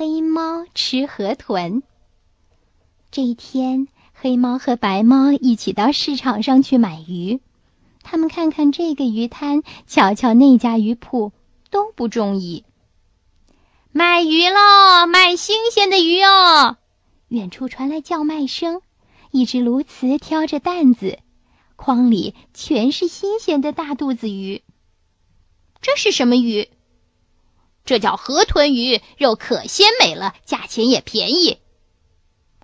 黑猫吃河豚。这一天，黑猫和白猫一起到市场上去买鱼。他们看看这个鱼摊，瞧瞧那家鱼铺，都不中意。卖鱼喽！卖新鲜的鱼哦！远处传来叫卖声，一只鸬鹚挑着担子，筐里全是新鲜的大肚子鱼。这是什么鱼？这叫河豚鱼，肉可鲜美了，价钱也便宜。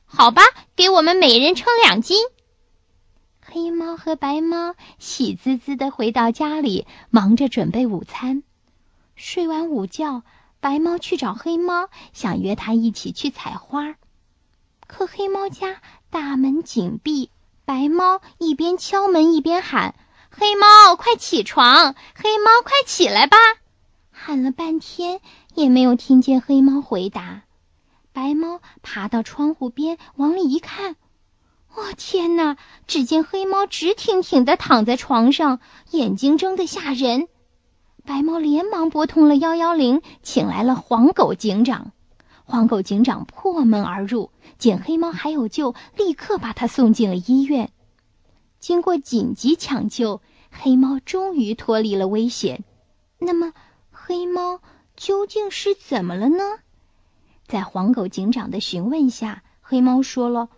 好吧，给我们每人称两斤。黑猫和白猫喜滋滋的回到家里，忙着准备午餐。睡完午觉，白猫去找黑猫，想约它一起去采花。可黑猫家大门紧闭，白猫一边敲门一边喊：“黑猫，快起床！黑猫，快起来吧！”喊了半天也没有听见黑猫回答。白猫爬到窗户边，往里一看，哦天哪！只见黑猫直挺挺的躺在床上，眼睛睁得吓人。白猫连忙拨通了幺幺零，请来了黄狗警长。黄狗警长破门而入，见黑猫还有救，立刻把它送进了医院。经过紧急抢救，黑猫终于脱离了危险。那么。黑猫究竟是怎么了呢？在黄狗警长的询问下，黑猫说了：“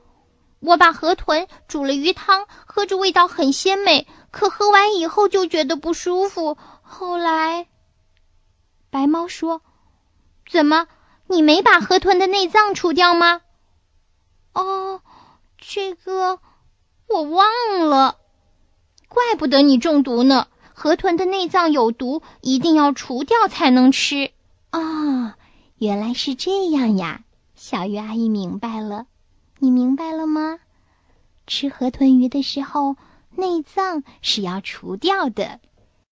我把河豚煮了鱼汤，喝着味道很鲜美，可喝完以后就觉得不舒服。后来，白猫说：‘怎么，你没把河豚的内脏除掉吗？’哦，这个我忘了。怪不得你中毒呢。”河豚的内脏有毒，一定要除掉才能吃。哦，原来是这样呀！小鱼阿姨明白了，你明白了吗？吃河豚鱼的时候，内脏是要除掉的。